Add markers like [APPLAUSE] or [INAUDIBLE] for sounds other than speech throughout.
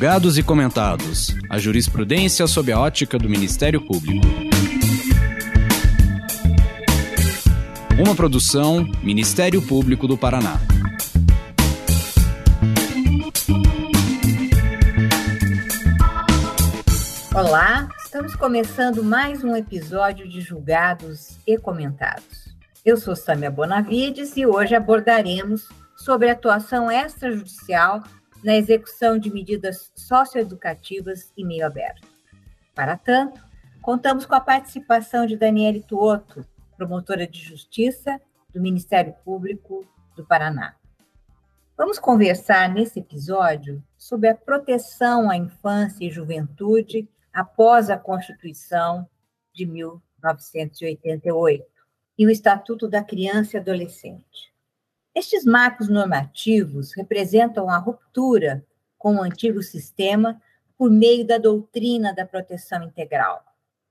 Julgados e comentados. A jurisprudência sob a ótica do Ministério Público. Uma produção Ministério Público do Paraná. Olá, estamos começando mais um episódio de Julgados e Comentados. Eu sou Sâmia Bonavides e hoje abordaremos sobre a atuação extrajudicial na execução de medidas socioeducativas em meio aberto. Para tanto, contamos com a participação de Daniele Tuoto, promotora de justiça do Ministério Público do Paraná. Vamos conversar nesse episódio sobre a proteção à infância e juventude após a Constituição de 1988 e o Estatuto da Criança e Adolescente. Estes marcos normativos representam a ruptura com o antigo sistema por meio da doutrina da proteção integral,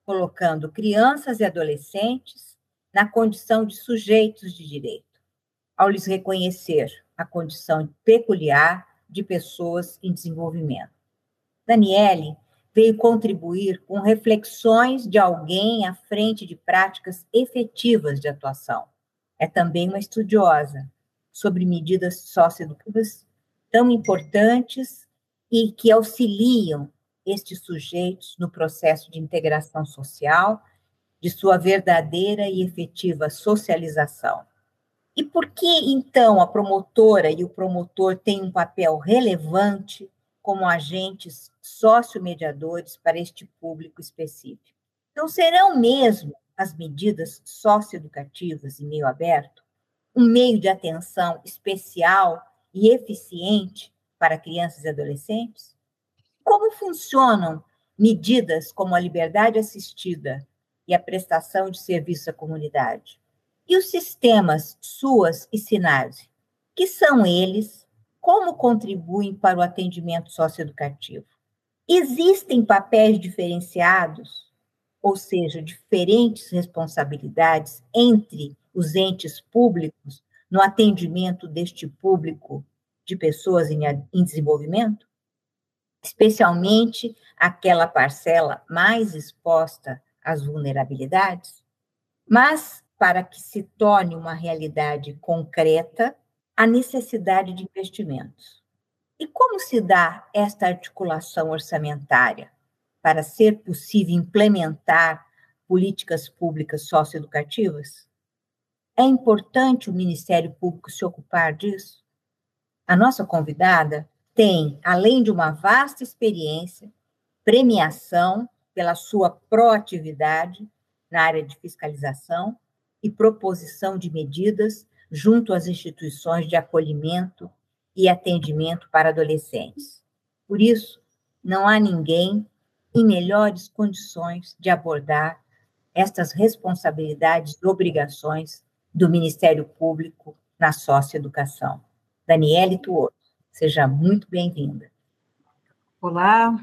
colocando crianças e adolescentes na condição de sujeitos de direito, ao lhes reconhecer a condição peculiar de pessoas em desenvolvimento. Daniele veio contribuir com reflexões de alguém à frente de práticas efetivas de atuação. É também uma estudiosa sobre medidas socioeducativas tão importantes e que auxiliam estes sujeitos no processo de integração social, de sua verdadeira e efetiva socialização. E por que, então, a promotora e o promotor têm um papel relevante como agentes sociomediadores para este público específico. Então, serão mesmo as medidas socioeducativas em meio aberto um meio de atenção especial e eficiente para crianças e adolescentes? Como funcionam medidas como a liberdade assistida e a prestação de serviço à comunidade? E os sistemas SUAS e SINASE? Que são eles como contribuem para o atendimento socioeducativo. Existem papéis diferenciados, ou seja, diferentes responsabilidades entre os entes públicos no atendimento deste público de pessoas em, em desenvolvimento? Especialmente aquela parcela mais exposta às vulnerabilidades? Mas, para que se torne uma realidade concreta, a necessidade de investimentos. E como se dá esta articulação orçamentária para ser possível implementar políticas públicas socioeducativas? É importante o Ministério Público se ocupar disso? A nossa convidada tem, além de uma vasta experiência, premiação pela sua proatividade na área de fiscalização e proposição de medidas junto às instituições de acolhimento e atendimento para adolescentes. Por isso, não há ninguém em melhores condições de abordar estas responsabilidades e obrigações do Ministério Público na socioeducação. Daniele Tuoto, seja muito bem-vinda. Olá,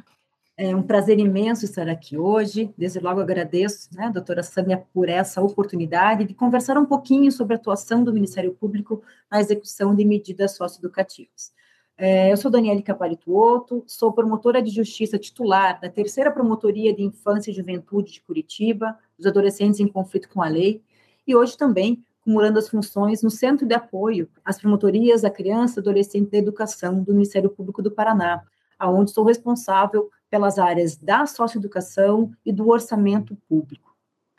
é um prazer imenso estar aqui hoje. Desde logo agradeço, né, doutora Sâmia, por essa oportunidade de conversar um pouquinho sobre a atuação do Ministério Público na execução de medidas socioeducativas. É, eu sou Daniele Capalituoto, sou promotora de justiça titular da terceira Promotoria de Infância e Juventude de Curitiba, dos adolescentes em conflito com a lei, e hoje também acumulando as funções no Centro de Apoio às Promotorias da Criança e Adolescente da Educação do Ministério Público do Paraná, aonde sou responsável pelas áreas da socioeducação e do orçamento público.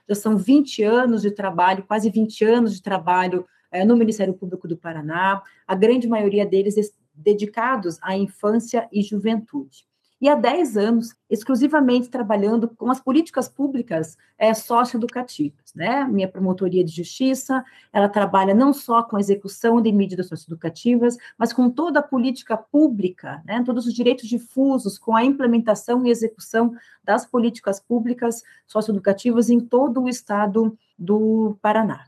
Já são 20 anos de trabalho, quase 20 anos de trabalho é, no Ministério Público do Paraná, a grande maioria deles dedicados à infância e juventude e há 10 anos exclusivamente trabalhando com as políticas públicas é, socioeducativas. Né? Minha promotoria de justiça, ela trabalha não só com a execução de medidas socioeducativas, mas com toda a política pública, né? todos os direitos difusos, com a implementação e execução das políticas públicas socioeducativas em todo o estado do Paraná.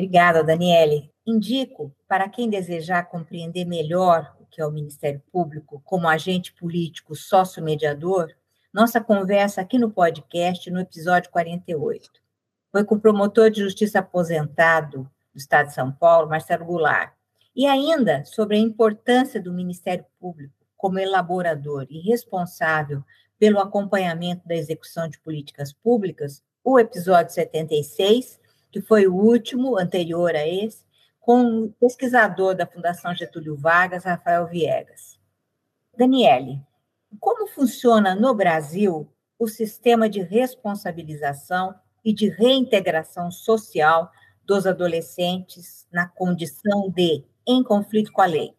Obrigada, Daniele. Indico, para quem desejar compreender melhor que é o Ministério Público, como agente político sócio-mediador, nossa conversa aqui no podcast, no episódio 48. Foi com o promotor de justiça aposentado do Estado de São Paulo, Marcelo Goulart. E ainda sobre a importância do Ministério Público como elaborador e responsável pelo acompanhamento da execução de políticas públicas, o episódio 76, que foi o último, anterior a esse, com o pesquisador da Fundação Getúlio Vargas, Rafael Viegas. Daniele, como funciona no Brasil o sistema de responsabilização e de reintegração social dos adolescentes na condição de em conflito com a lei?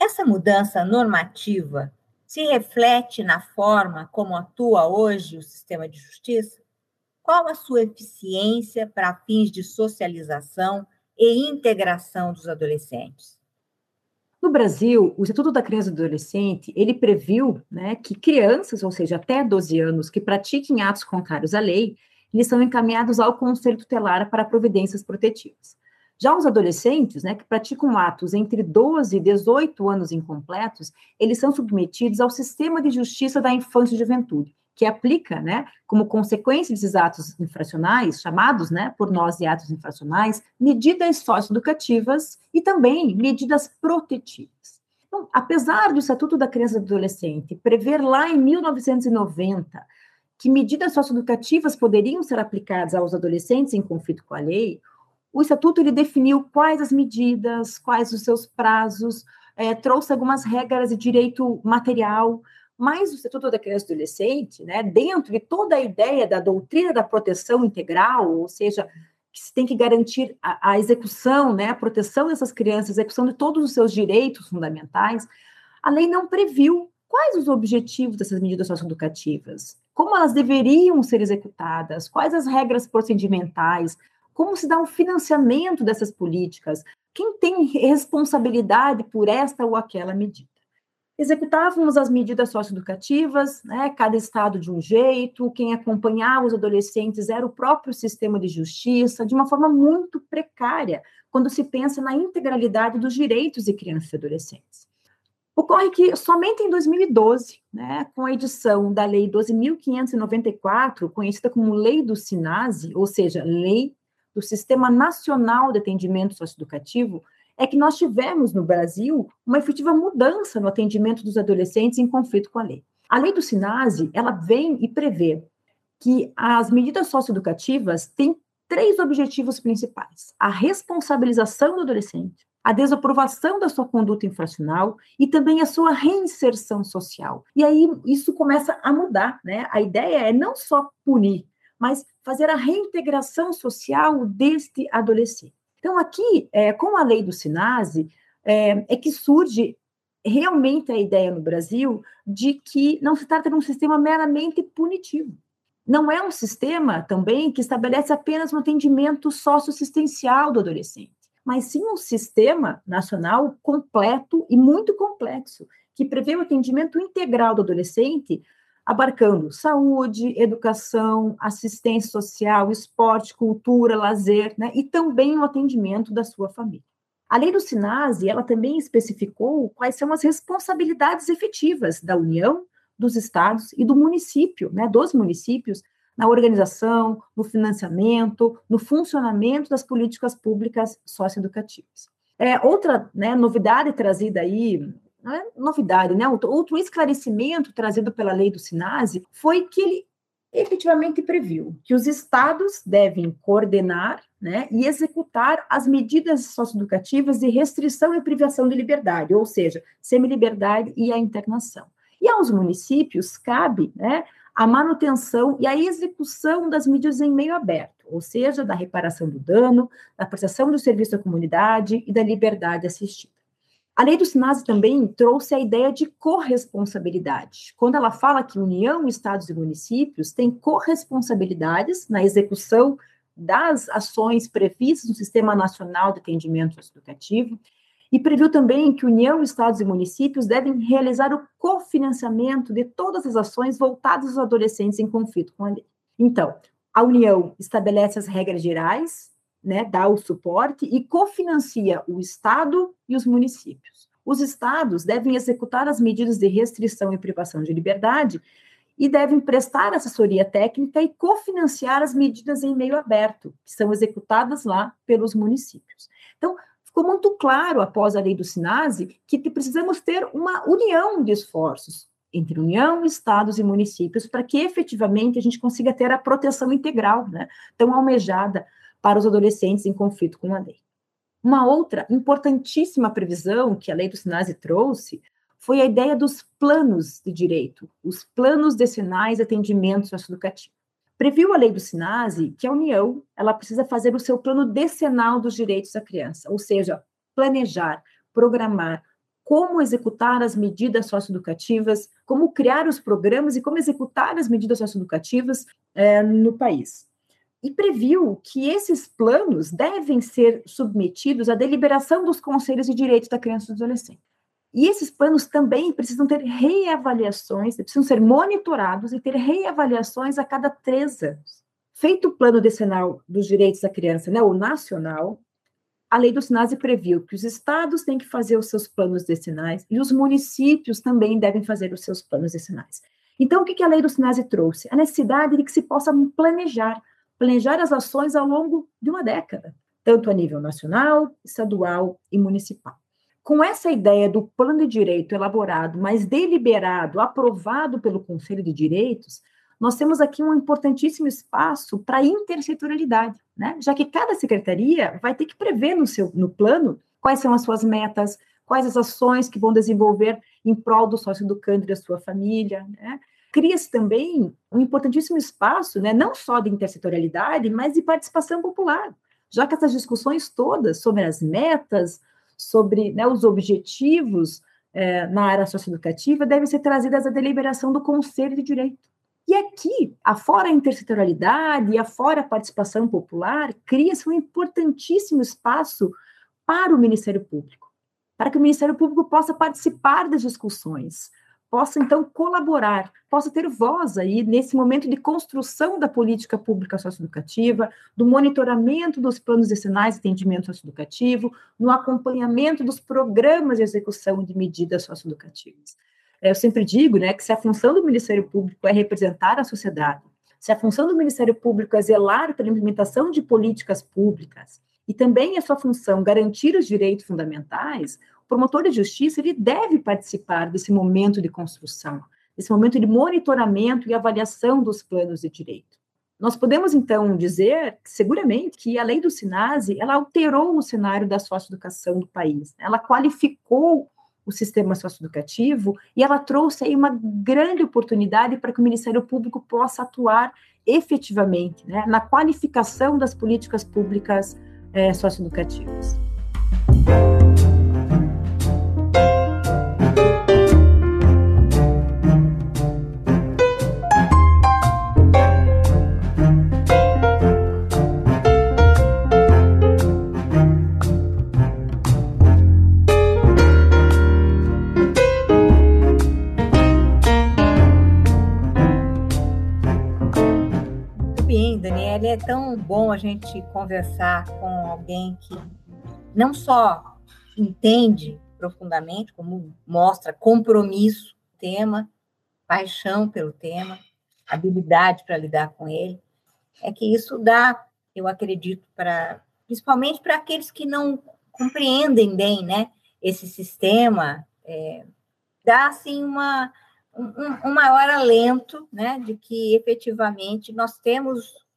Essa mudança normativa se reflete na forma como atua hoje o sistema de justiça? Qual a sua eficiência para fins de socialização e integração dos adolescentes? No Brasil, o Estatuto da Criança e do Adolescente, ele previu né, que crianças, ou seja, até 12 anos, que pratiquem atos contrários à lei, eles são encaminhados ao Conselho Tutelar para providências protetivas. Já os adolescentes, né, que praticam atos entre 12 e 18 anos incompletos, eles são submetidos ao sistema de justiça da infância e juventude, que aplica, né, como consequência desses atos infracionais, chamados, né, por nós de atos infracionais, medidas socioeducativas e também medidas protetivas. Então, apesar do Estatuto da Criança e do Adolescente prever lá em 1990 que medidas socioeducativas poderiam ser aplicadas aos adolescentes em conflito com a lei, o estatuto ele definiu quais as medidas, quais os seus prazos, é, trouxe algumas regras de direito material, mas o Estatuto da Criança e Adolescente, né, dentro de toda a ideia da doutrina da proteção integral, ou seja, que se tem que garantir a, a execução, né, a proteção dessas crianças, a execução de todos os seus direitos fundamentais, a lei não previu quais os objetivos dessas medidas socioeducativas, como elas deveriam ser executadas, quais as regras procedimentais, como se dá o um financiamento dessas políticas? Quem tem responsabilidade por esta ou aquela medida? Executávamos as medidas socioeducativas, né, cada estado de um jeito, quem acompanhava os adolescentes era o próprio sistema de justiça, de uma forma muito precária, quando se pensa na integralidade dos direitos de crianças e adolescentes. Ocorre que somente em 2012, né, com a edição da Lei 12.594, conhecida como Lei do SINASE, ou seja, Lei do Sistema Nacional de Atendimento Socioeducativo, é que nós tivemos no Brasil uma efetiva mudança no atendimento dos adolescentes em conflito com a lei. A lei do SINASE, ela vem e prevê que as medidas socioeducativas têm três objetivos principais: a responsabilização do adolescente, a desaprovação da sua conduta infracional e também a sua reinserção social. E aí isso começa a mudar, né? A ideia é não só punir, mas fazer a reintegração social deste adolescente. Então, aqui, é, com a lei do SINASE, é, é que surge realmente a ideia no Brasil de que não se trata de um sistema meramente punitivo. Não é um sistema também que estabelece apenas um atendimento socioassistencial do adolescente, mas sim um sistema nacional completo e muito complexo, que prevê o atendimento integral do adolescente abarcando saúde, educação, assistência social, esporte, cultura, lazer, né, e também o atendimento da sua família. A lei do SINASE, ela também especificou quais são as responsabilidades efetivas da União, dos estados e do município, né, dos municípios, na organização, no financiamento, no funcionamento das políticas públicas socioeducativas. É, outra né, novidade trazida aí não é novidade, né? Outro esclarecimento trazido pela lei do SINASE foi que ele efetivamente previu que os estados devem coordenar né, e executar as medidas socioeducativas de restrição e privação de liberdade, ou seja, semi-liberdade e a internação. E aos municípios cabe né, a manutenção e a execução das medidas em meio aberto, ou seja, da reparação do dano, da prestação do serviço à comunidade e da liberdade assistida. A lei do SINASE também trouxe a ideia de corresponsabilidade. Quando ela fala que União, Estados e municípios têm corresponsabilidades na execução das ações previstas no Sistema Nacional de Atendimento Educativo, e previu também que União, Estados e municípios devem realizar o cofinanciamento de todas as ações voltadas aos adolescentes em conflito com a lei. Então, a União estabelece as regras gerais né, dá o suporte e cofinancia o Estado e os municípios. Os estados devem executar as medidas de restrição e privação de liberdade e devem prestar assessoria técnica e cofinanciar as medidas em meio aberto, que são executadas lá pelos municípios. Então, ficou muito claro após a lei do SINASE que precisamos ter uma união de esforços entre União, estados e municípios para que efetivamente a gente consiga ter a proteção integral, né, tão almejada para os adolescentes em conflito com a lei. Uma outra importantíssima previsão que a lei do SINASE trouxe foi a ideia dos planos de direito, os planos decenais de atendimento socioeducativo. Previu a lei do SINASE que a União ela precisa fazer o seu plano decenal dos direitos da criança, ou seja, planejar, programar como executar as medidas socioeducativas, como criar os programas e como executar as medidas socioeducativas é, no país. E previu que esses planos devem ser submetidos à deliberação dos conselhos de direitos da criança e do adolescente. E esses planos também precisam ter reavaliações, precisam ser monitorados e ter reavaliações a cada três anos. Feito o plano decenal dos direitos da criança, né, o nacional, a lei do SINASE previu que os estados têm que fazer os seus planos decenais e os municípios também devem fazer os seus planos decenais. Então, o que a lei do SINASE trouxe? A necessidade de que se possa planejar, planejar as ações ao longo de uma década, tanto a nível nacional, estadual e municipal com essa ideia do plano de direito elaborado, mas deliberado, aprovado pelo Conselho de Direitos, nós temos aqui um importantíssimo espaço para intersetorialidade, né? já que cada secretaria vai ter que prever no seu no plano quais são as suas metas, quais as ações que vão desenvolver em prol do sócio educando e da sua família. Né? Cria-se também um importantíssimo espaço, né? não só de intersetorialidade, mas de participação popular, já que essas discussões todas sobre as metas, sobre né, os objetivos é, na área socioeducativa devem ser trazidas à deliberação do Conselho de Direito. E aqui, afora a intersetorialidade e afora a participação popular, cria-se um importantíssimo espaço para o Ministério Público, para que o Ministério Público possa participar das discussões, possa então colaborar, possa ter voz aí nesse momento de construção da política pública socioeducativa, do monitoramento dos planos decenais de atendimento socioeducativo, no acompanhamento dos programas de execução de medidas socioeducativas. Eu sempre digo, né, que se a função do Ministério Público é representar a sociedade, se a função do Ministério Público é zelar pela implementação de políticas públicas e também a sua função garantir os direitos fundamentais, promotor de justiça ele deve participar desse momento de construção, desse momento de monitoramento e avaliação dos planos de direito. Nós podemos, então, dizer, seguramente, que a lei do SINASE, ela alterou o cenário da socioeducação do país. Ela qualificou o sistema socioeducativo e ela trouxe aí uma grande oportunidade para que o Ministério Público possa atuar efetivamente né, na qualificação das políticas públicas é, socioeducativas. É tão bom a gente conversar com alguém que não só entende profundamente, como mostra compromisso, tema, paixão pelo tema, habilidade para lidar com ele, é que isso dá, eu acredito, para principalmente para aqueles que não compreendem bem, né, esse sistema, é, dá assim uma um, um maior alento, né, de que efetivamente nós temos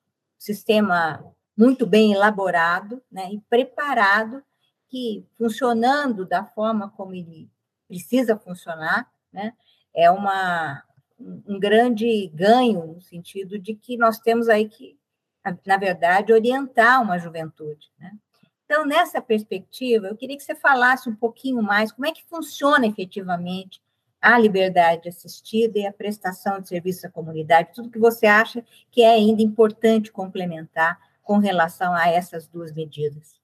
sistema muito bem elaborado né, e preparado, que funcionando da forma como ele precisa funcionar, né, é uma, um grande ganho no sentido de que nós temos aí que, na verdade, orientar uma juventude. Né? Então, nessa perspectiva, eu queria que você falasse um pouquinho mais como é que funciona efetivamente a liberdade assistida e a prestação de serviço à comunidade, tudo que você acha que é ainda importante complementar com relação a essas duas medidas.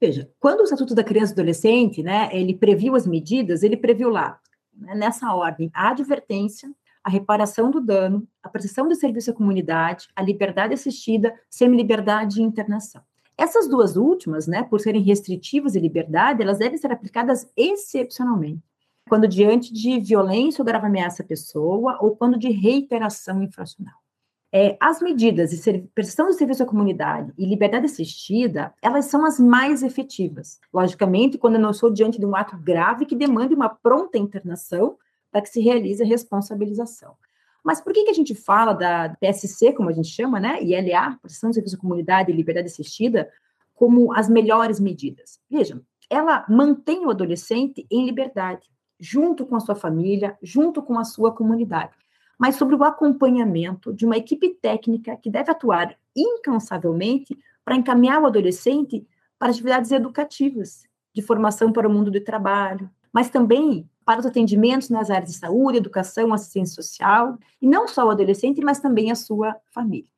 Veja, quando o Estatuto da Criança e Adolescente, né, ele previu as medidas, ele previu lá, né, nessa ordem, a advertência, a reparação do dano, a prestação de serviço à comunidade, a liberdade assistida, semi-liberdade e internação. Essas duas últimas, né, por serem restritivas e liberdade, elas devem ser aplicadas excepcionalmente quando diante de violência ou grave ameaça à pessoa, ou quando de reiteração infracional. É, as medidas de prestação de serviço à comunidade e liberdade assistida, elas são as mais efetivas. Logicamente, quando eu não estou diante de um ato grave que demande uma pronta internação para que se realize a responsabilização. Mas por que, que a gente fala da PSC, como a gente chama, né, ILA, Proteção de Serviço à Comunidade e Liberdade Assistida, como as melhores medidas? Vejam, ela mantém o adolescente em liberdade, junto com a sua família, junto com a sua comunidade mas sobre o acompanhamento de uma equipe técnica que deve atuar incansavelmente para encaminhar o adolescente para atividades educativas, de formação para o mundo do trabalho, mas também para os atendimentos nas áreas de saúde, educação, assistência social, e não só o adolescente, mas também a sua família.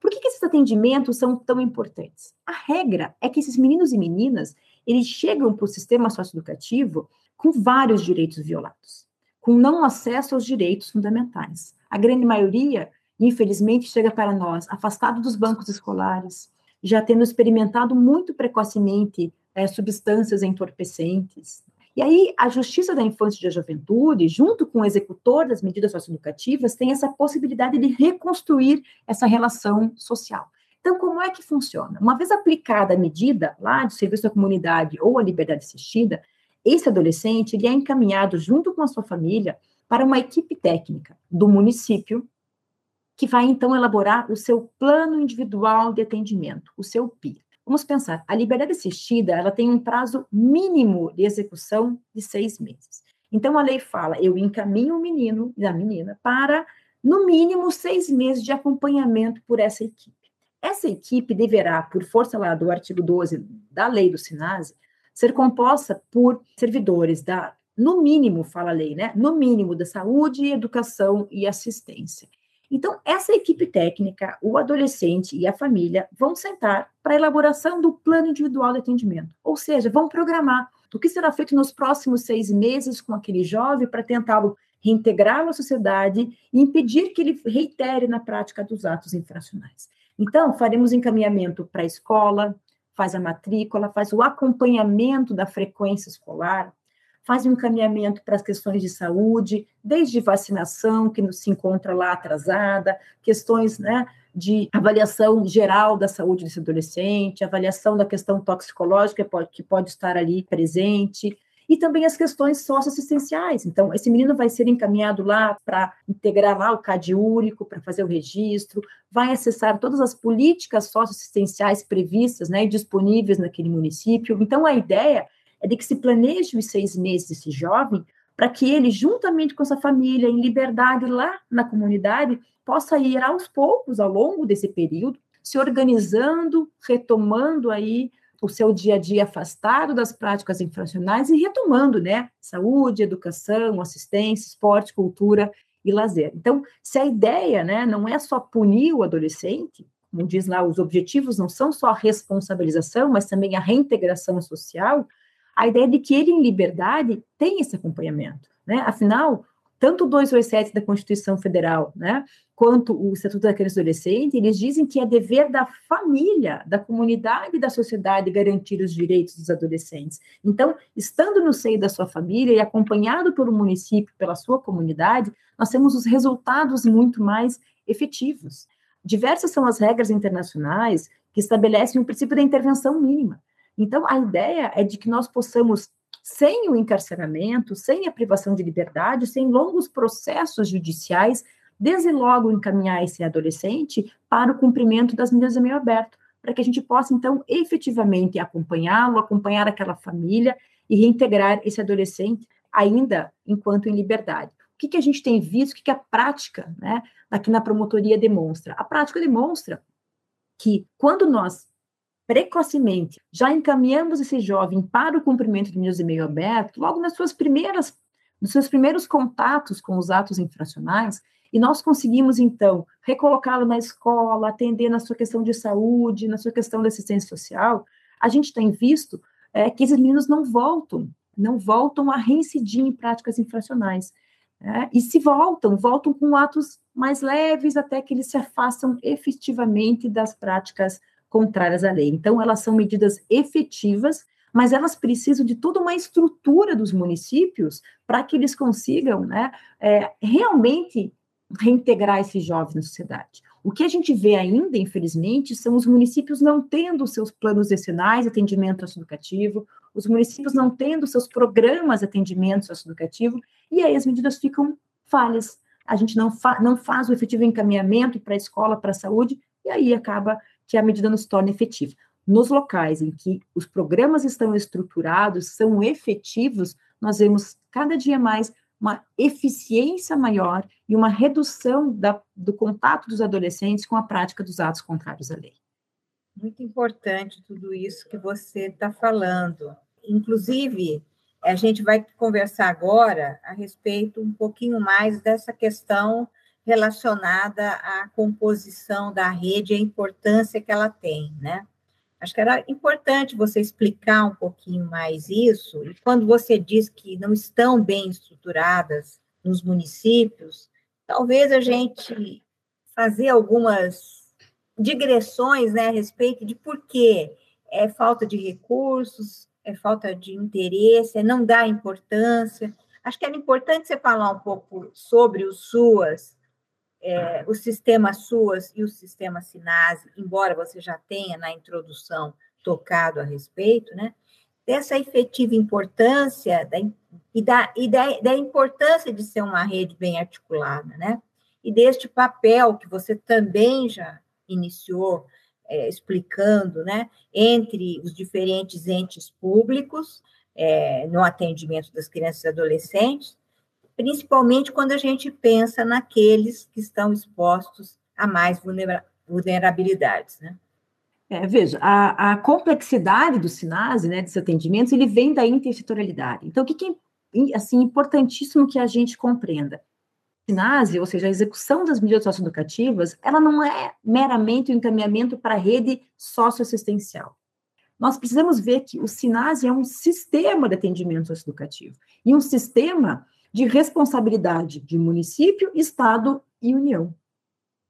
Por que, esses atendimentos são tão importantes? A regra é que esses meninos e meninas, eles chegam para o sistema socioeducativo com vários direitos violados com não acesso aos direitos fundamentais. A grande maioria, infelizmente, chega para nós afastado dos bancos escolares, já tendo experimentado muito precocemente é, substâncias entorpecentes. E aí, a Justiça da Infância e da Juventude, junto com o executor das medidas socioeducativas, tem essa possibilidade de reconstruir essa relação social. Então, como é que funciona? Uma vez aplicada a medida lá de serviço à comunidade ou a liberdade assistida, esse adolescente ele é encaminhado junto com a sua família para uma equipe técnica do município que vai então elaborar o seu plano individual de atendimento, o seu PIA. Vamos pensar, a liberdade assistida ela tem um prazo mínimo de execução de seis meses. Então a lei fala, eu encaminho o menino e a menina para no mínimo seis meses de acompanhamento por essa equipe. Essa equipe deverá, por força lá do artigo 12 da lei do SINASE, ser composta por servidores da, no mínimo, fala a lei, né? No mínimo da saúde, educação e assistência. Então, essa equipe técnica, o adolescente e a família vão sentar para a elaboração do plano individual de atendimento, ou seja, vão programar o que será feito nos próximos seis meses com aquele jovem para tentá-lo reintegrá-lo à sociedade e impedir que ele reitere na prática dos atos infracionais. Então, faremos encaminhamento para a escola, faz a matrícula, faz o acompanhamento da frequência escolar, faz o encaminhamento para as questões de saúde, desde vacinação, que se encontra lá atrasada, questões né, de avaliação geral da saúde desse adolescente, avaliação da questão toxicológica que pode estar ali presente, e também as questões socioassistenciais. Então, esse menino vai ser encaminhado lá para integrar lá o CAD único, para fazer o registro, vai acessar todas as políticas socioassistenciais previstas né, e disponíveis naquele município. Então, a ideia é de que se planeje os seis meses desse jovem para que ele, juntamente com essa família, em liberdade lá na comunidade, possa ir aos poucos, ao longo desse período, se organizando, retomando aí o seu dia a dia afastado das práticas infracionais e retomando, né? Saúde, educação, assistência, esporte, cultura e lazer. Então, se a ideia, né, não é só punir o adolescente, como diz lá, os objetivos não são só a responsabilização, mas também a reintegração social, a ideia de que ele, em liberdade, tem esse acompanhamento, né? Afinal, tanto o 287 da Constituição Federal, né, quanto o Estatuto da Criança e Adolescente, eles dizem que é dever da família, da comunidade e da sociedade garantir os direitos dos adolescentes. Então, estando no seio da sua família e acompanhado pelo município, pela sua comunidade, nós temos os resultados muito mais efetivos. Diversas são as regras internacionais que estabelecem o princípio da intervenção mínima. Então, a ideia é de que nós possamos sem o encarceramento, sem a privação de liberdade, sem longos processos judiciais, desde logo encaminhar esse adolescente para o cumprimento das medidas de meio aberto, para que a gente possa, então, efetivamente acompanhá-lo, acompanhar aquela família e reintegrar esse adolescente ainda enquanto em liberdade. O que, que a gente tem visto, o que, que a prática né, aqui na promotoria demonstra? A prática demonstra que quando nós precocemente, já encaminhamos esse jovem para o cumprimento de medidas de meio aberto, logo nas suas primeiras, nos seus primeiros contatos com os atos infracionais, e nós conseguimos, então, recolocá-lo na escola, atender na sua questão de saúde, na sua questão de assistência social, a gente tem visto é, que esses meninos não voltam, não voltam a reincidir em práticas infracionais. É, e se voltam, voltam com atos mais leves até que eles se afastam efetivamente das práticas contrárias à lei. Então, elas são medidas efetivas, mas elas precisam de toda uma estrutura dos municípios para que eles consigam né, é, realmente reintegrar esses jovens na sociedade. O que a gente vê ainda, infelizmente, são os municípios não tendo seus planos decenais de atendimento socioeducativo, os municípios não tendo seus programas de atendimento socioeducativo, e aí as medidas ficam falhas. A gente não, fa não faz o efetivo encaminhamento para a escola, para a saúde, e aí acaba que a medida não se torna efetiva. Nos locais em que os programas estão estruturados, são efetivos, nós vemos cada dia mais uma eficiência maior e uma redução da, do contato dos adolescentes com a prática dos atos contrários à lei. Muito importante tudo isso que você está falando. Inclusive, a gente vai conversar agora a respeito um pouquinho mais dessa questão relacionada à composição da rede e a importância que ela tem, né? Acho que era importante você explicar um pouquinho mais isso. E quando você diz que não estão bem estruturadas nos municípios, talvez a gente fazer algumas digressões né, a respeito de por que é falta de recursos, é falta de interesse, é não dar importância. Acho que era importante você falar um pouco sobre os SUAS, é, o sistema SUAS e o sistema SINASE, embora você já tenha na introdução tocado a respeito, né, dessa efetiva importância da, e, da, e da, da importância de ser uma rede bem articulada, né, e deste papel que você também já iniciou é, explicando, né, entre os diferentes entes públicos é, no atendimento das crianças e adolescentes, principalmente quando a gente pensa naqueles que estão expostos a mais vulnerabilidades, né? É, veja, a, a, complexidade do SINASE, né, desses atendimentos, ele vem da intersetorialidade. Então, o que, que é assim, importantíssimo que a gente compreenda? SINASE, ou seja, a execução das medidas socioeducativas, ela não é meramente o um encaminhamento para a rede socioassistencial. Nós precisamos ver que o SINASE é um sistema de atendimento socioeducativo, e um sistema de responsabilidade de município, estado e União.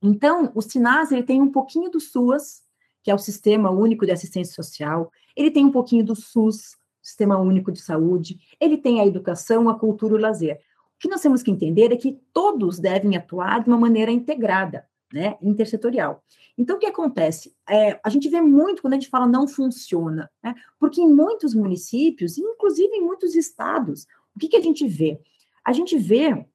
Então, o SINAS ele tem um pouquinho do SUAS, que é o Sistema Único de Assistência Social, ele tem um pouquinho do SUS, Sistema Único de Saúde, ele tem a educação, a cultura e o lazer. O que nós temos que entender é que todos devem atuar de uma maneira integrada, né, intersetorial. Então, o que acontece? É, a gente vê muito quando a gente fala não funciona, né, porque em muitos municípios, inclusive em muitos estados, o que, que a gente vê? A gente vê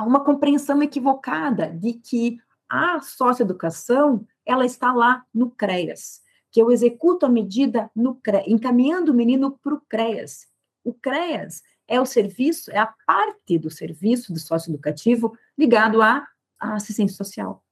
uma compreensão equivocada de que a socioeducação ela está lá no CREAS, que eu executo a medida no CREAS, encaminhando o menino para o CREAS. O CREAS é o serviço, é a parte do serviço do socioeducativo ligado à, à assistência social.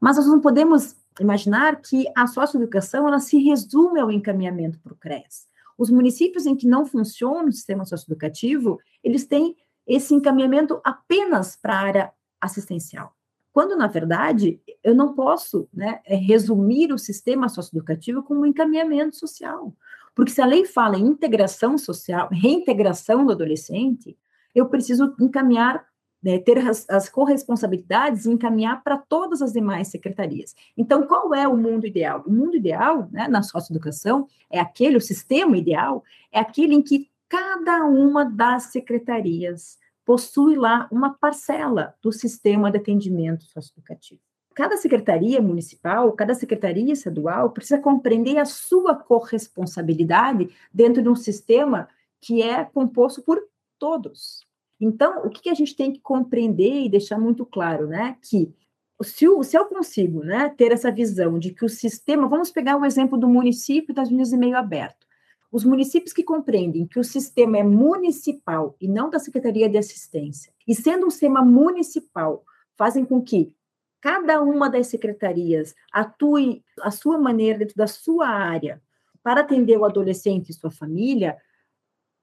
Mas nós não podemos imaginar que a socioeducação ela se resume ao encaminhamento para o CREAS. Os municípios em que não funciona o sistema socioeducativo, eles têm esse encaminhamento apenas para a área assistencial. Quando, na verdade, eu não posso né, é, resumir o sistema socioeducativo como um encaminhamento social. Porque se a lei fala em integração social, reintegração do adolescente, eu preciso encaminhar, né, ter as, as corresponsabilidades e encaminhar para todas as demais secretarias. Então, qual é o mundo ideal? O mundo ideal, né, na socioeducação, é aquele, o sistema ideal, é aquele em que cada uma das secretarias possui lá uma parcela do sistema de atendimento socioeducativo. Cada secretaria municipal, cada secretaria estadual precisa compreender a sua corresponsabilidade dentro de um sistema que é composto por todos. Então, o que a gente tem que compreender e deixar muito claro, né, que se, eu, se eu consigo né, ter essa visão de que o sistema, vamos pegar o exemplo do município das Minas de Meio Aberto, os municípios que compreendem que o sistema é municipal e não da Secretaria de Assistência, e sendo um sistema municipal, fazem com que cada uma das secretarias atue a sua maneira dentro da sua área para atender o adolescente e sua família,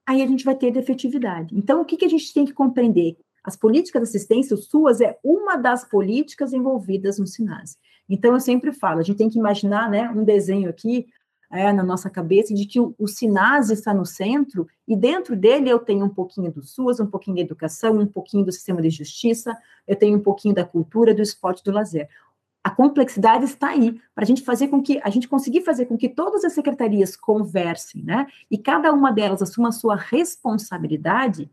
aí a gente vai ter efetividade. Então, o que, que a gente tem que compreender? As políticas de assistência, o SUAS, é uma das políticas envolvidas no SINASE. Então, eu sempre falo, a gente tem que imaginar né, um desenho aqui, é, na nossa cabeça de que o, o SINAS está no centro e dentro dele eu tenho um pouquinho do SUS, um pouquinho da educação, um pouquinho do sistema de justiça, eu tenho um pouquinho da cultura, do esporte, do lazer. A complexidade está aí para a gente fazer com que a gente conseguir fazer com que todas as secretarias conversem, né? E cada uma delas assuma a sua responsabilidade.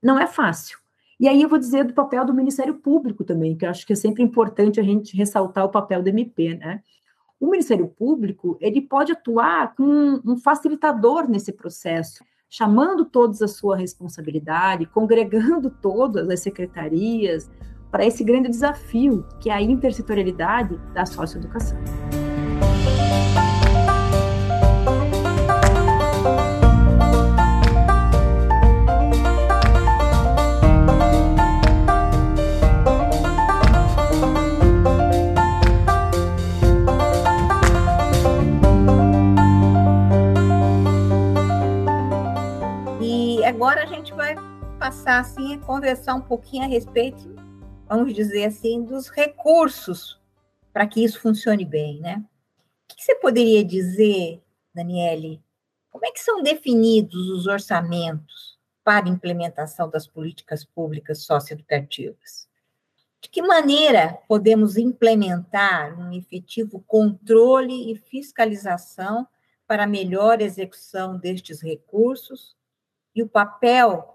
Não é fácil. E aí eu vou dizer do papel do Ministério Público também, que eu acho que é sempre importante a gente ressaltar o papel do MP, né? O Ministério Público, ele pode atuar como um facilitador nesse processo, chamando todos a sua responsabilidade, congregando todas as secretarias para esse grande desafio, que é a intersetorialidade da socioeducação. Passar assim a conversar um pouquinho a respeito, vamos dizer assim, dos recursos para que isso funcione bem, né? O que você poderia dizer, Daniele? Como é que são definidos os orçamentos para implementação das políticas públicas socioeducativas? De que maneira podemos implementar um efetivo controle e fiscalização para melhor execução destes recursos e o papel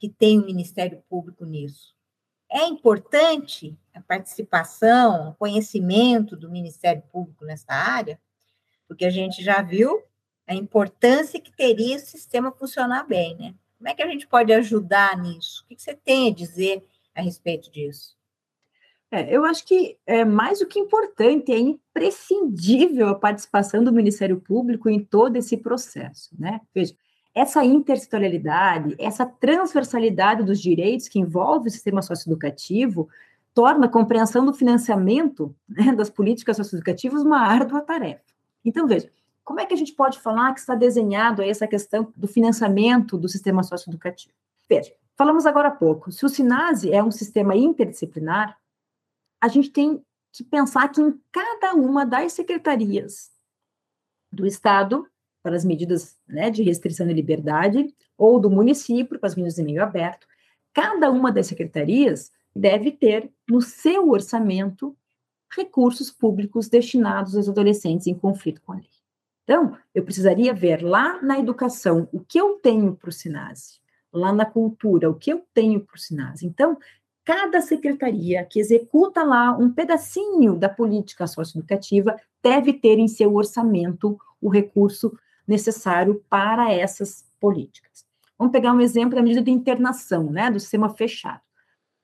que tem o Ministério Público nisso. É importante a participação, o conhecimento do Ministério Público nessa área, porque a gente já viu a importância que teria esse sistema funcionar bem, né? Como é que a gente pode ajudar nisso? O que você tem a dizer a respeito disso? É, eu acho que é mais do que importante, é imprescindível a participação do Ministério Público em todo esse processo, né? Veja, essa intersetorialidade, essa transversalidade dos direitos que envolve o sistema socioeducativo, torna a compreensão do financiamento né, das políticas socioeducativas uma árdua tarefa. Então, veja, como é que a gente pode falar que está desenhado essa questão do financiamento do sistema socioeducativo? Veja, falamos agora há pouco, se o SINASE é um sistema interdisciplinar, a gente tem que pensar que em cada uma das secretarias do Estado para as medidas né, de restrição de liberdade, ou do município para as medidas de meio aberto, cada uma das secretarias deve ter no seu orçamento recursos públicos destinados aos adolescentes em conflito com a lei. Então, eu precisaria ver lá na educação o que eu tenho para o SINASE, lá na cultura o que eu tenho para o SINASE. Então, cada secretaria que executa lá um pedacinho da política socioeducativa deve ter em seu orçamento o recurso necessário para essas políticas. Vamos pegar um exemplo da medida de internação, né, do sistema fechado.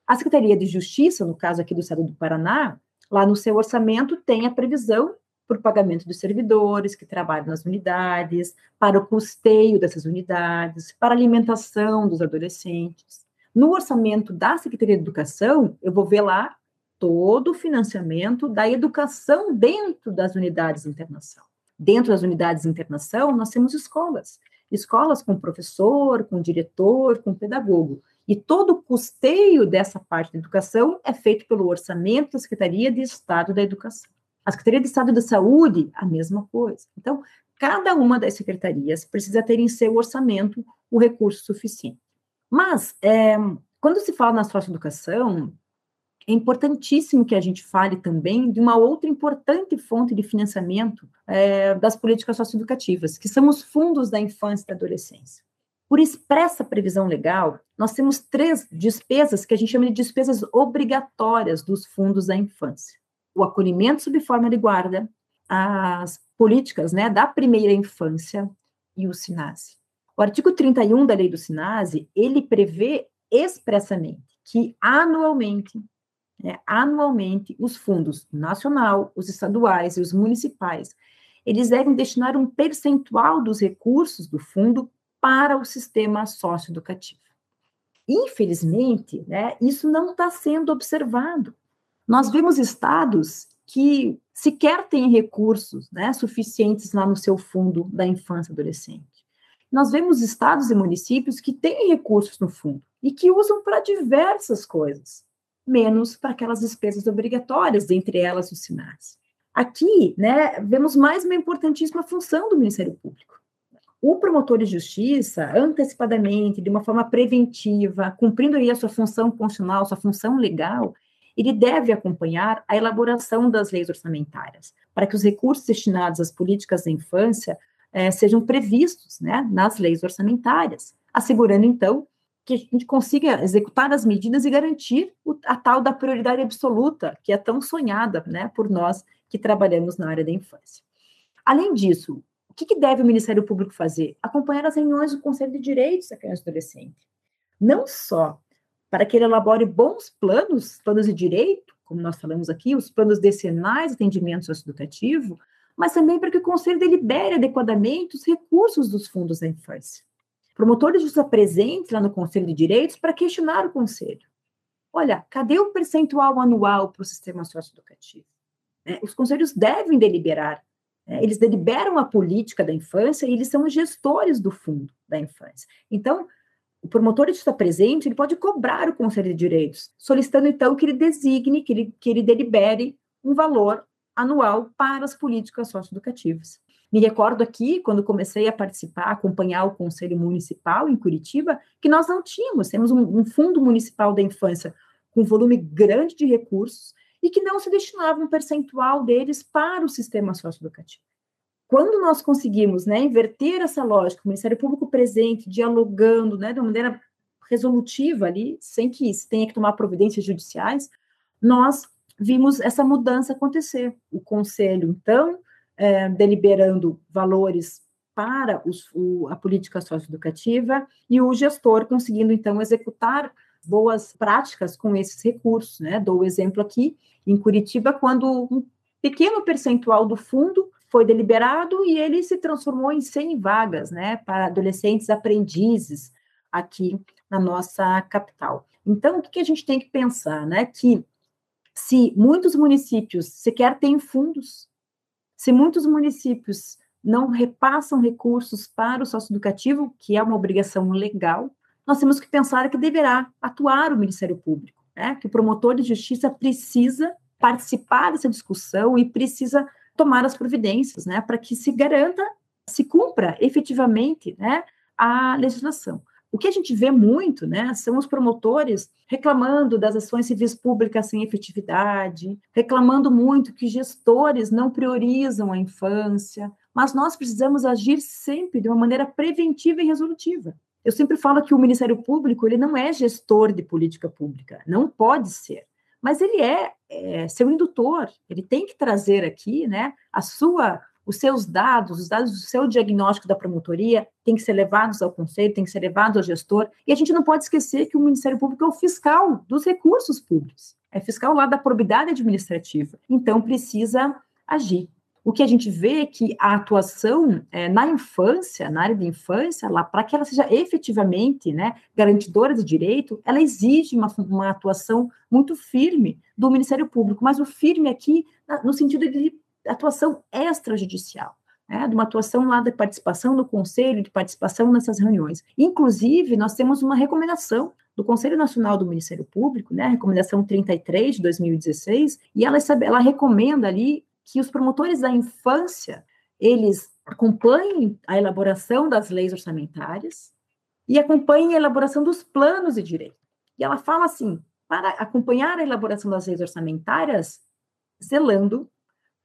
A Secretaria de Justiça, no caso aqui do Estado do Paraná, lá no seu orçamento tem a previsão para o pagamento dos servidores que trabalham nas unidades, para o custeio dessas unidades, para a alimentação dos adolescentes. No orçamento da Secretaria de Educação, eu vou ver lá todo o financiamento da educação dentro das unidades de internação. Dentro das unidades de internação, nós temos escolas. Escolas com professor, com diretor, com pedagogo. E todo o custeio dessa parte da educação é feito pelo orçamento da Secretaria de Estado da Educação. A Secretaria de Estado da Saúde, a mesma coisa. Então, cada uma das secretarias precisa ter em seu orçamento o recurso suficiente. Mas, é, quando se fala na socioeducação, é importantíssimo que a gente fale também de uma outra importante fonte de financiamento é, das políticas socioeducativas, que são os fundos da infância e da adolescência. Por expressa previsão legal, nós temos três despesas que a gente chama de despesas obrigatórias dos fundos da infância: o acolhimento sob forma de guarda, as políticas né, da primeira infância e o SINASE. O artigo 31 da lei do SINASE, ele prevê expressamente que anualmente né, anualmente os fundos nacional, os estaduais e os municipais, eles devem destinar um percentual dos recursos do fundo para o sistema socioeducativo. Infelizmente, né, isso não está sendo observado. Nós vemos estados que sequer têm recursos né, suficientes lá no seu fundo da infância e adolescente. Nós vemos estados e municípios que têm recursos no fundo e que usam para diversas coisas menos para aquelas despesas obrigatórias, dentre elas os sinais. Aqui, né, vemos mais uma importantíssima função do Ministério Público. O promotor de justiça, antecipadamente, de uma forma preventiva, cumprindo aí a sua função constitucional, sua função legal, ele deve acompanhar a elaboração das leis orçamentárias, para que os recursos destinados às políticas da infância eh, sejam previstos né, nas leis orçamentárias, assegurando, então, que a gente consiga executar as medidas e garantir a tal da prioridade absoluta, que é tão sonhada né, por nós que trabalhamos na área da infância. Além disso, o que, que deve o Ministério Público fazer? Acompanhar as reuniões do Conselho de Direitos da Criança e Adolescente. Não só para que ele elabore bons planos, planos de direito, como nós falamos aqui, os planos decenais de atendimento socioeducativo, mas também para que o Conselho delibere adequadamente os recursos dos fundos da infância promotores de justiça presentes lá no Conselho de Direitos para questionar o Conselho. Olha, cadê o percentual anual para o sistema socioeducativo? É, os conselhos devem deliberar. É, eles deliberam a política da infância e eles são os gestores do fundo da infância. Então, o promotor de justiça presente ele pode cobrar o Conselho de Direitos, solicitando então que ele designe, que ele, que ele delibere um valor anual para as políticas socioeducativas. Me recordo aqui, quando comecei a participar, acompanhar o Conselho Municipal em Curitiba, que nós não tínhamos, temos um, um fundo municipal da infância com volume grande de recursos e que não se destinava um percentual deles para o sistema socioeducativo. Quando nós conseguimos né, inverter essa lógica, o Ministério Público presente, dialogando né, de uma maneira resolutiva ali, sem que se tenha que tomar providências judiciais, nós vimos essa mudança acontecer. O Conselho, então, é, deliberando valores para os, o, a política socioeducativa e o gestor conseguindo, então, executar boas práticas com esses recursos. Né? Dou o exemplo aqui, em Curitiba, quando um pequeno percentual do fundo foi deliberado e ele se transformou em 100 vagas né, para adolescentes aprendizes aqui na nossa capital. Então, o que a gente tem que pensar? Né? Que se muitos municípios sequer têm fundos se muitos municípios não repassam recursos para o socioeducativo, que é uma obrigação legal, nós temos que pensar que deverá atuar o Ministério Público, né? que o promotor de justiça precisa participar dessa discussão e precisa tomar as providências né? para que se garanta, se cumpra efetivamente né? a legislação. O que a gente vê muito, né, são os promotores reclamando das ações civis públicas sem efetividade, reclamando muito que gestores não priorizam a infância, mas nós precisamos agir sempre de uma maneira preventiva e resolutiva. Eu sempre falo que o Ministério Público ele não é gestor de política pública, não pode ser, mas ele é, é seu indutor, ele tem que trazer aqui, né, a sua os seus dados, os dados do seu diagnóstico da promotoria, têm que ser levados ao conselho, têm que ser levados ao gestor. E a gente não pode esquecer que o Ministério Público é o fiscal dos recursos públicos, é fiscal lá da probidade administrativa. Então, precisa agir. O que a gente vê é que a atuação é, na infância, na área de infância, lá para que ela seja efetivamente né, garantidora de direito, ela exige uma, uma atuação muito firme do Ministério Público, mas o firme aqui no sentido de atuação extrajudicial. Né, de uma atuação lá de participação no conselho, de participação nessas reuniões. Inclusive, nós temos uma recomendação do Conselho Nacional do Ministério Público, né, a recomendação 33 de 2016, e ela, ela recomenda ali que os promotores da infância, eles acompanhem a elaboração das leis orçamentárias e acompanhem a elaboração dos planos de direito. E ela fala assim, para acompanhar a elaboração das leis orçamentárias, zelando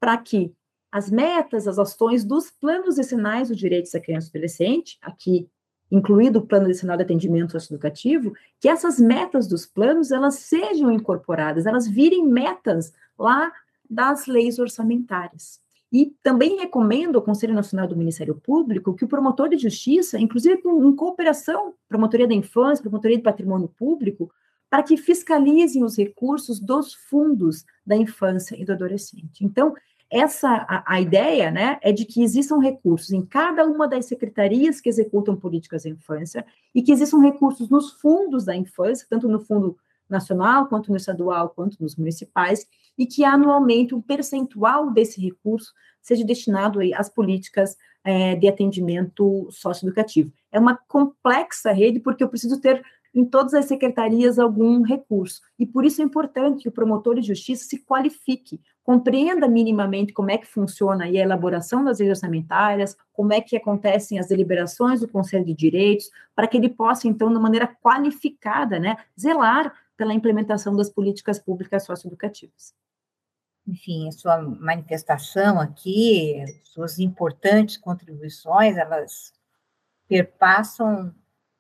para que as metas, as ações dos planos decenais dos direitos da criança e adolescente, aqui incluído o plano decenal de atendimento socioeducativo, que essas metas dos planos elas sejam incorporadas, elas virem metas lá das leis orçamentárias. E também recomendo ao Conselho Nacional do Ministério Público que o promotor de justiça, inclusive em cooperação, promotoria da infância, promotoria de patrimônio público, para que fiscalizem os recursos dos fundos da infância e do adolescente. Então, essa a, a, ideia né, é de que existam recursos em cada uma das secretarias que executam políticas da infância e que existam recursos nos fundos da infância, tanto no fundo nacional, quanto no estadual, quanto nos municipais, e que anualmente um percentual desse recurso seja destinado às políticas é, de atendimento socioeducativo. É uma complexa rede, porque eu preciso ter em todas as secretarias algum recurso. E por isso é importante que o promotor de justiça se qualifique, compreenda minimamente como é que funciona a elaboração das leis orçamentárias, como é que acontecem as deliberações do Conselho de Direitos, para que ele possa, então, de maneira qualificada, né, zelar pela implementação das políticas públicas socioeducativas. Enfim, a sua manifestação aqui, suas importantes contribuições, elas perpassam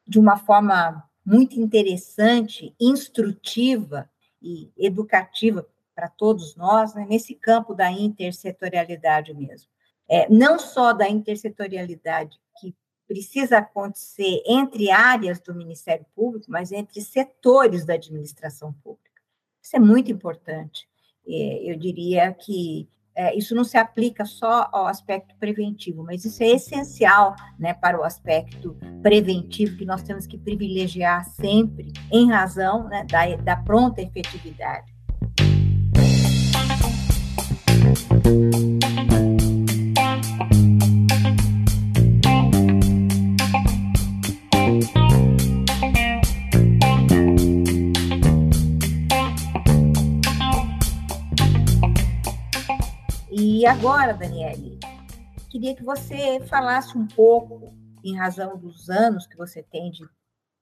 de uma forma muito interessante, instrutiva e educativa para todos nós, né, nesse campo da intersetorialidade mesmo. É, não só da intersetorialidade que precisa acontecer entre áreas do Ministério Público, mas entre setores da administração pública. Isso é muito importante. É, eu diria que é, isso não se aplica só ao aspecto preventivo, mas isso é essencial né, para o aspecto preventivo que nós temos que privilegiar sempre, em razão né, da, da pronta efetividade. E agora, Daniele, queria que você falasse um pouco, em razão dos anos que você tem de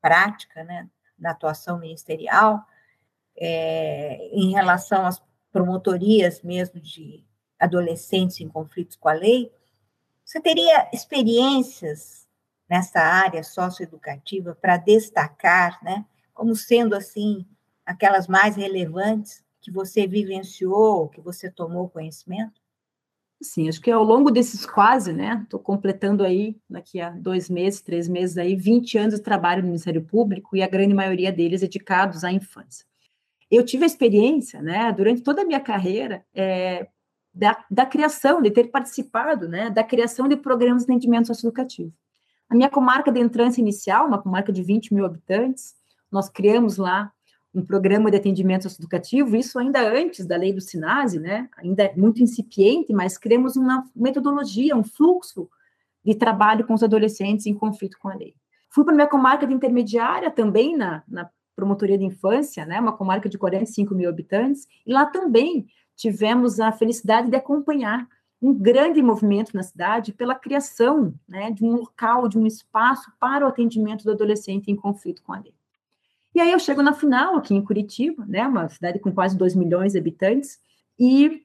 prática, né, na atuação ministerial, é, em relação às promotorias mesmo de adolescentes em conflitos com a lei. Você teria experiências nessa área socioeducativa para destacar, né, como sendo assim aquelas mais relevantes que você vivenciou, que você tomou conhecimento? Sim, acho que ao longo desses quase, né, estou completando aí, daqui a dois meses, três meses aí, 20 anos de trabalho no Ministério Público e a grande maioria deles dedicados à infância. Eu tive a experiência, né, durante toda a minha carreira, é, da, da, criação, de ter participado, né, da criação de programas de atendimento socioeducativo. A minha comarca de entrância inicial, uma comarca de 20 mil habitantes, nós criamos lá um programa de atendimento educativo, isso ainda antes da lei do SINASE, né? Ainda é muito incipiente, mas criamos uma metodologia, um fluxo de trabalho com os adolescentes em conflito com a lei. Fui para minha comarca de intermediária também na, na promotoria de infância, né? Uma comarca de 45 mil habitantes, e lá também tivemos a felicidade de acompanhar um grande movimento na cidade pela criação né, de um local, de um espaço para o atendimento do adolescente em conflito com a lei. E aí eu chego na final, aqui em Curitiba, né, uma cidade com quase 2 milhões de habitantes, e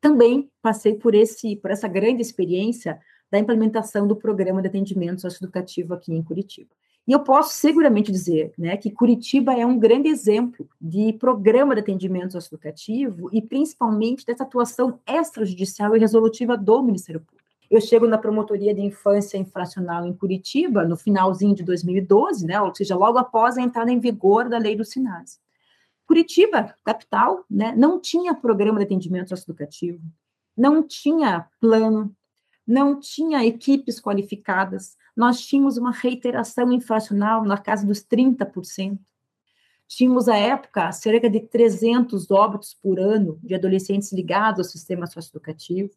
também passei por, esse, por essa grande experiência da implementação do programa de atendimento socioeducativo aqui em Curitiba. E eu posso seguramente dizer né, que Curitiba é um grande exemplo de programa de atendimento socioeducativo e principalmente dessa atuação extrajudicial e resolutiva do Ministério Público. Eu chego na promotoria de infância infracional em Curitiba, no finalzinho de 2012, né, ou seja, logo após a entrada em vigor da lei do SINAS. Curitiba, capital, né, não tinha programa de atendimento socioeducativo, não tinha plano, não tinha equipes qualificadas, nós tínhamos uma reiteração infracional na casa dos 30%. Tínhamos, à época, cerca de 300 óbitos por ano de adolescentes ligados ao sistema socioeducativo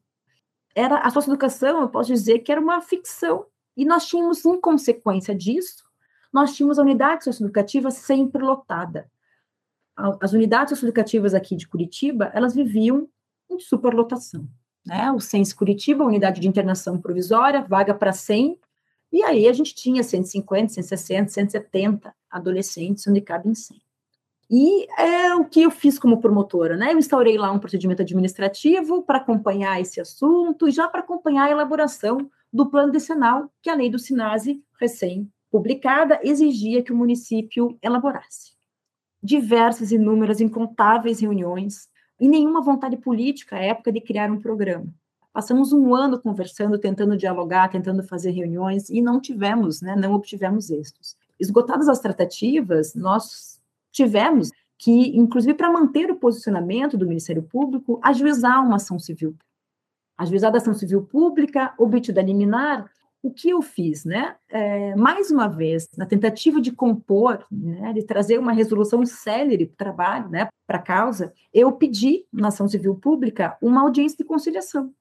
era a socioeducação, eu posso dizer que era uma ficção. E nós tínhamos, em consequência disso, nós tínhamos a unidade socioeducativa sempre lotada. As unidades socioeducativas aqui de Curitiba, elas viviam em superlotação. Né? O SENS Curitiba, unidade de internação provisória, vaga para 100, e aí a gente tinha 150, 160, 170 adolescentes onde cabem 100. E é o que eu fiz como promotora, né? Eu instaurei lá um procedimento administrativo para acompanhar esse assunto e já para acompanhar a elaboração do plano decenal que a lei do SINASE, recém-publicada, exigia que o município elaborasse. Diversas, inúmeras, incontáveis reuniões e nenhuma vontade política à época de criar um programa. Passamos um ano conversando, tentando dialogar, tentando fazer reuniões e não tivemos, né, não obtivemos êxitos. Esgotadas as tratativas, nós tivemos que, inclusive, para manter o posicionamento do Ministério Público, ajuizar uma ação civil. Ajuizar a ação civil pública, obtida liminar, o que eu fiz, né? É, mais uma vez, na tentativa de compor, né, de trazer uma resolução célere para o trabalho, né, para a causa, eu pedi na ação civil pública uma audiência de conciliação.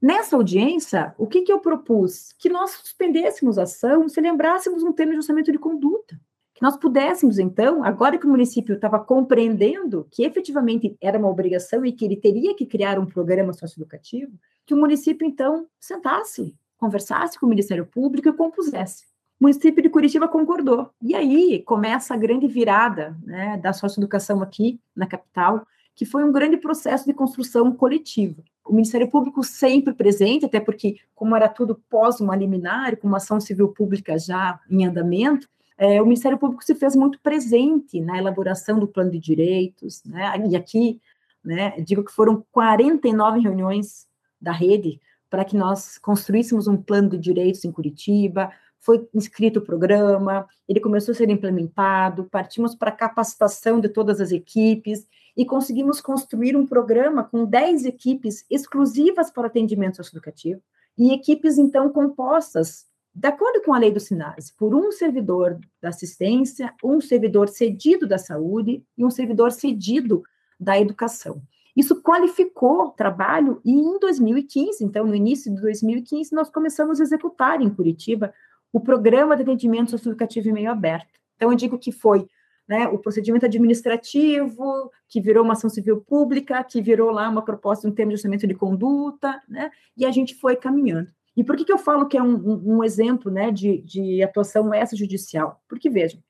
Nessa audiência, o que, que eu propus? Que nós suspendêssemos a ação se lembrássemos um termo de ajustamento de conduta que nós pudéssemos, então, agora que o município estava compreendendo que efetivamente era uma obrigação e que ele teria que criar um programa socioeducativo, que o município, então, sentasse, conversasse com o Ministério Público e compusesse. O município de Curitiba concordou. E aí começa a grande virada né, da socioeducação aqui na capital, que foi um grande processo de construção coletiva. O Ministério Público sempre presente, até porque, como era tudo pós uma liminar, com uma ação civil pública já em andamento, é, o Ministério Público se fez muito presente na elaboração do plano de direitos, né? E aqui, né, digo que foram 49 reuniões da rede para que nós construíssemos um plano de direitos em Curitiba, foi inscrito o programa, ele começou a ser implementado, partimos para a capacitação de todas as equipes e conseguimos construir um programa com 10 equipes exclusivas para atendimento socioeducativo e equipes, então, compostas, de acordo com a lei do SINASE, por um servidor da assistência, um servidor cedido da saúde e um servidor cedido da educação. Isso qualificou o trabalho e em 2015, então no início de 2015, nós começamos a executar em Curitiba o programa de atendimento socioeducativo em meio aberto. Então eu digo que foi né, o procedimento administrativo, que virou uma ação civil pública, que virou lá uma proposta de um termo de orçamento de conduta, né, e a gente foi caminhando. E por que, que eu falo que é um, um, um exemplo né, de, de atuação extrajudicial? Porque, vejam,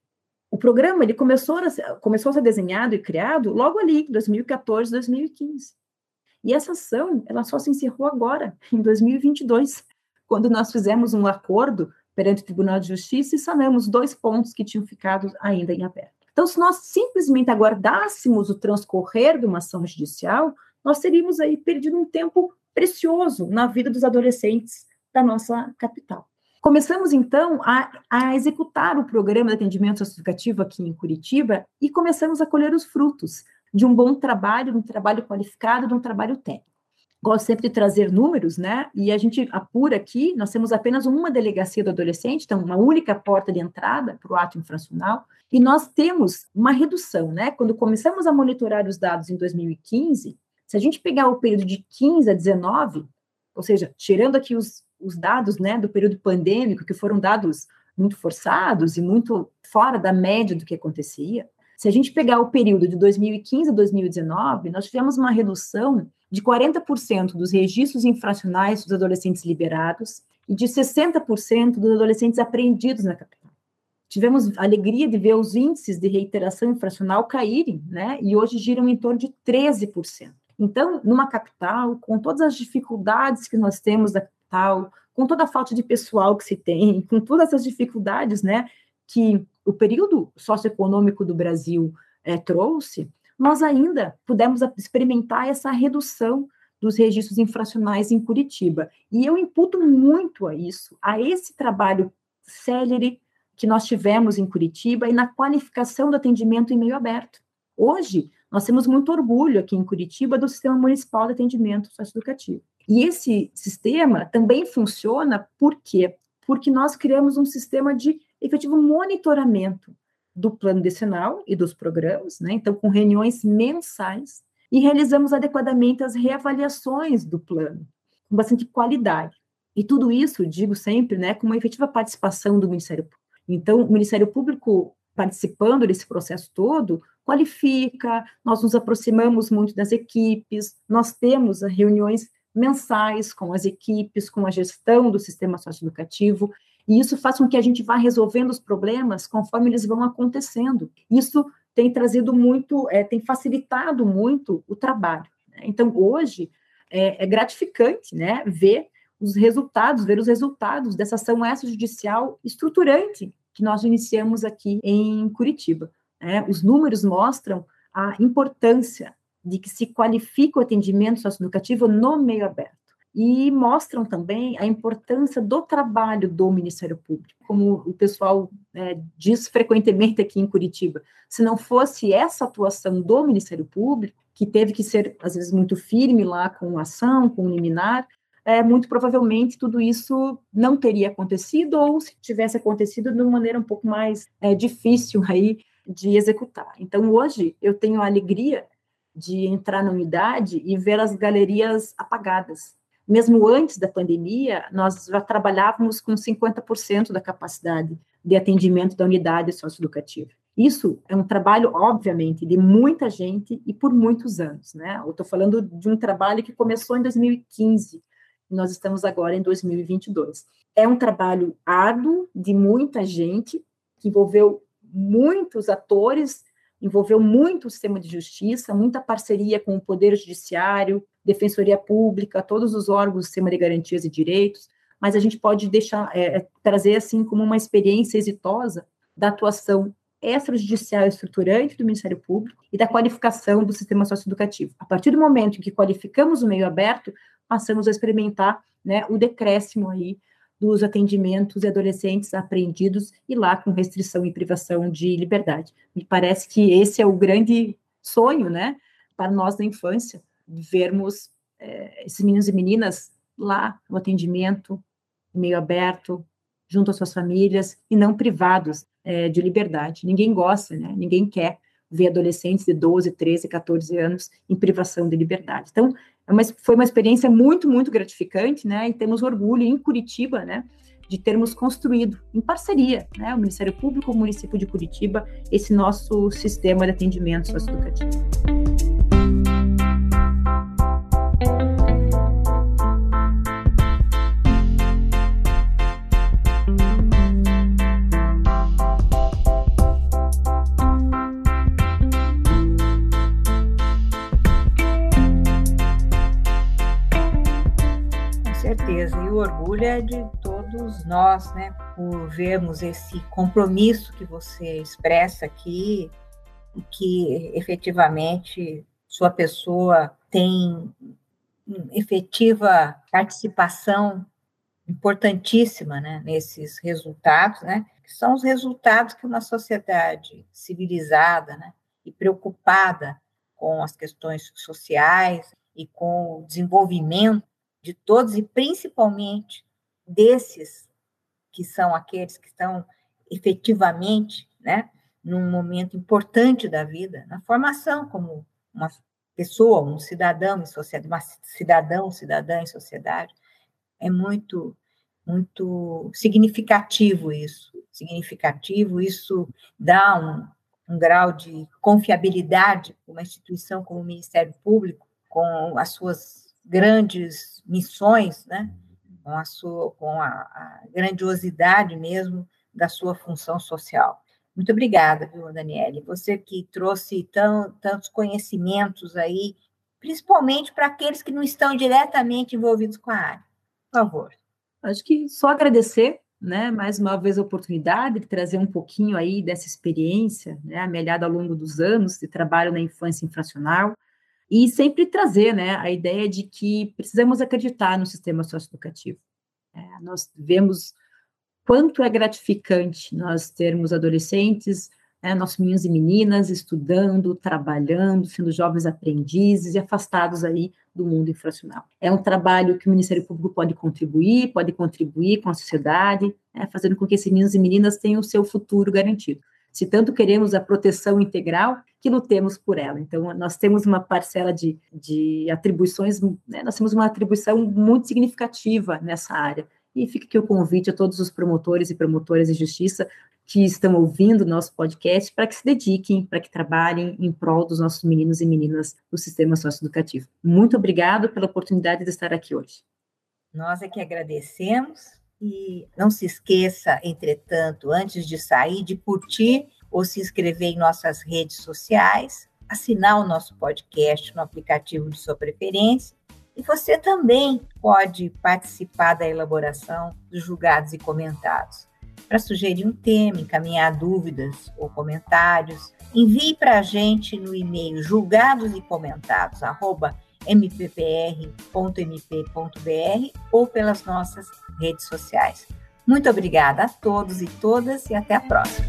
o programa ele começou a, começou a ser desenhado e criado logo ali, 2014, 2015. E essa ação, ela só se encerrou agora, [LAUGHS] em 2022, quando nós fizemos um acordo perante o Tribunal de Justiça e sanamos dois pontos que tinham ficado ainda em aberto. Então, se nós simplesmente aguardássemos o transcorrer de uma ação judicial, nós teríamos aí perdido um tempo precioso na vida dos adolescentes da nossa capital. Começamos, então, a, a executar o programa de atendimento socioeducativo aqui em Curitiba e começamos a colher os frutos de um bom trabalho, de um trabalho qualificado, de um trabalho técnico. Gosto sempre de trazer números, né? E a gente apura aqui, nós temos apenas uma delegacia do adolescente, então uma única porta de entrada para o ato infracional, e nós temos uma redução, né? Quando começamos a monitorar os dados em 2015, se a gente pegar o período de 15 a 19, ou seja, tirando aqui os os dados né, do período pandêmico, que foram dados muito forçados e muito fora da média do que acontecia, se a gente pegar o período de 2015 a 2019, nós tivemos uma redução de 40% dos registros infracionais dos adolescentes liberados e de 60% dos adolescentes apreendidos na capital. Tivemos a alegria de ver os índices de reiteração infracional caírem, né? E hoje giram em torno de 13%. Então, numa capital, com todas as dificuldades que nós temos da tal, com toda a falta de pessoal que se tem, com todas essas dificuldades, né, que o período socioeconômico do Brasil é, trouxe, nós ainda pudemos experimentar essa redução dos registros infracionais em Curitiba. E eu imputo muito a isso, a esse trabalho célere que nós tivemos em Curitiba e na qualificação do atendimento em meio aberto. Hoje, nós temos muito orgulho aqui em Curitiba do Sistema Municipal de Atendimento Socioeducativo. E esse sistema também funciona por quê? Porque nós criamos um sistema de efetivo monitoramento do plano decenal e dos programas, né? Então, com reuniões mensais, e realizamos adequadamente as reavaliações do plano, com bastante qualidade. E tudo isso, digo sempre, né, com uma efetiva participação do Ministério Público. Então, o Ministério Público participando desse processo todo, qualifica, nós nos aproximamos muito das equipes, nós temos reuniões mensais com as equipes, com a gestão do sistema socioeducativo, e isso faz com que a gente vá resolvendo os problemas conforme eles vão acontecendo. Isso tem trazido muito, é, tem facilitado muito o trabalho. Né? Então, hoje, é, é, gratificante né, ver os resultados, ver os resultados dessa ação extrajudicial estruturante que nós iniciamos aqui em Curitiba. Né? Os números mostram a importância de que se qualifica o atendimento socioeducativo no meio aberto. E mostram também a importância do trabalho do Ministério Público, como o pessoal é, diz frequentemente aqui em Curitiba. Se não fosse essa atuação do Ministério Público, que teve que ser, às vezes, muito firme lá com ação, com liminar, é, muito provavelmente tudo isso não teria acontecido, ou se tivesse acontecido de uma maneira um pouco mais é, difícil aí de executar. Então, hoje, eu tenho a alegria de entrar na unidade e ver as galerias apagadas. Mesmo antes da pandemia, nós já trabalhávamos com 50% da capacidade de atendimento da unidade socioeducativa. Isso é um trabalho, obviamente, de muita gente e por muitos anos, né? Eu estou falando de um trabalho que começou em 2015, e nós estamos agora em 2022. É um trabalho árduo de muita gente, que envolveu muitos atores envolveu muito o sistema de justiça, muita parceria com o Poder Judiciário, Defensoria Pública, todos os órgãos do sistema de garantias e direitos, mas a gente pode deixar, é, é, trazer assim como uma experiência exitosa da atuação extrajudicial estruturante do Ministério Público e da qualificação do sistema socioeducativo. A partir do momento em que qualificamos o meio aberto, passamos a experimentar né, o decréscimo aí dos atendimentos de adolescentes apreendidos e lá com restrição e privação de liberdade. Me parece que esse é o grande sonho, né, para nós da infância, vermos é, esses meninos e meninas lá no atendimento, meio aberto, junto às suas famílias e não privados é, de liberdade. Ninguém gosta, né? Ninguém quer ver adolescentes de 12, 13, 14 anos em privação de liberdade. Então, é uma, foi uma experiência muito, muito gratificante, né? E temos orgulho em Curitiba, né? De termos construído, em parceria, né? O Ministério Público, o município de Curitiba, esse nosso sistema de atendimento socioeducativo. Orgulho é de todos nós, né, por vermos esse compromisso que você expressa aqui que efetivamente sua pessoa tem efetiva participação importantíssima né, nesses resultados, né, que são os resultados que uma sociedade civilizada né, e preocupada com as questões sociais e com o desenvolvimento de todos e principalmente desses que são aqueles que estão efetivamente, né, num momento importante da vida, na formação como uma pessoa, um cidadão em sociedade, uma cidadão, cidadã em sociedade, é muito muito significativo isso, significativo, isso dá um, um grau de confiabilidade para uma instituição como o Ministério Público, com as suas grandes missões, né? com, a, sua, com a, a grandiosidade mesmo da sua função social. Muito obrigada, viu, Daniele? Você que trouxe tão, tantos conhecimentos aí, principalmente para aqueles que não estão diretamente envolvidos com a área. Por favor. Acho que só agradecer, né, mais uma vez a oportunidade de trazer um pouquinho aí dessa experiência, né, amelhada ao longo dos anos de trabalho na infância infracional, e sempre trazer né, a ideia de que precisamos acreditar no sistema socioeducativo. É, nós vemos quanto é gratificante nós termos adolescentes, né, nossos meninos e meninas estudando, trabalhando, sendo jovens aprendizes e afastados aí do mundo infracional. É um trabalho que o Ministério Público pode contribuir, pode contribuir com a sociedade, né, fazendo com que esses meninos e meninas tenham o seu futuro garantido. Se tanto queremos a proteção integral, que lutemos por ela. Então, nós temos uma parcela de, de atribuições, né, nós temos uma atribuição muito significativa nessa área. E fica aqui o convite a todos os promotores e promotoras de justiça que estão ouvindo o nosso podcast para que se dediquem, para que trabalhem em prol dos nossos meninos e meninas do sistema socioeducativo. Muito obrigado pela oportunidade de estar aqui hoje. Nós é que agradecemos e não se esqueça, entretanto, antes de sair, de curtir ou se inscrever em nossas redes sociais, assinar o nosso podcast no aplicativo de sua preferência. E você também pode participar da elaboração dos julgados e comentados. Para sugerir um tema, encaminhar dúvidas ou comentários, envie para a gente no e-mail julgados e comentados, mppr.mp.br ou pelas nossas redes sociais. Muito obrigada a todos e todas e até a próxima.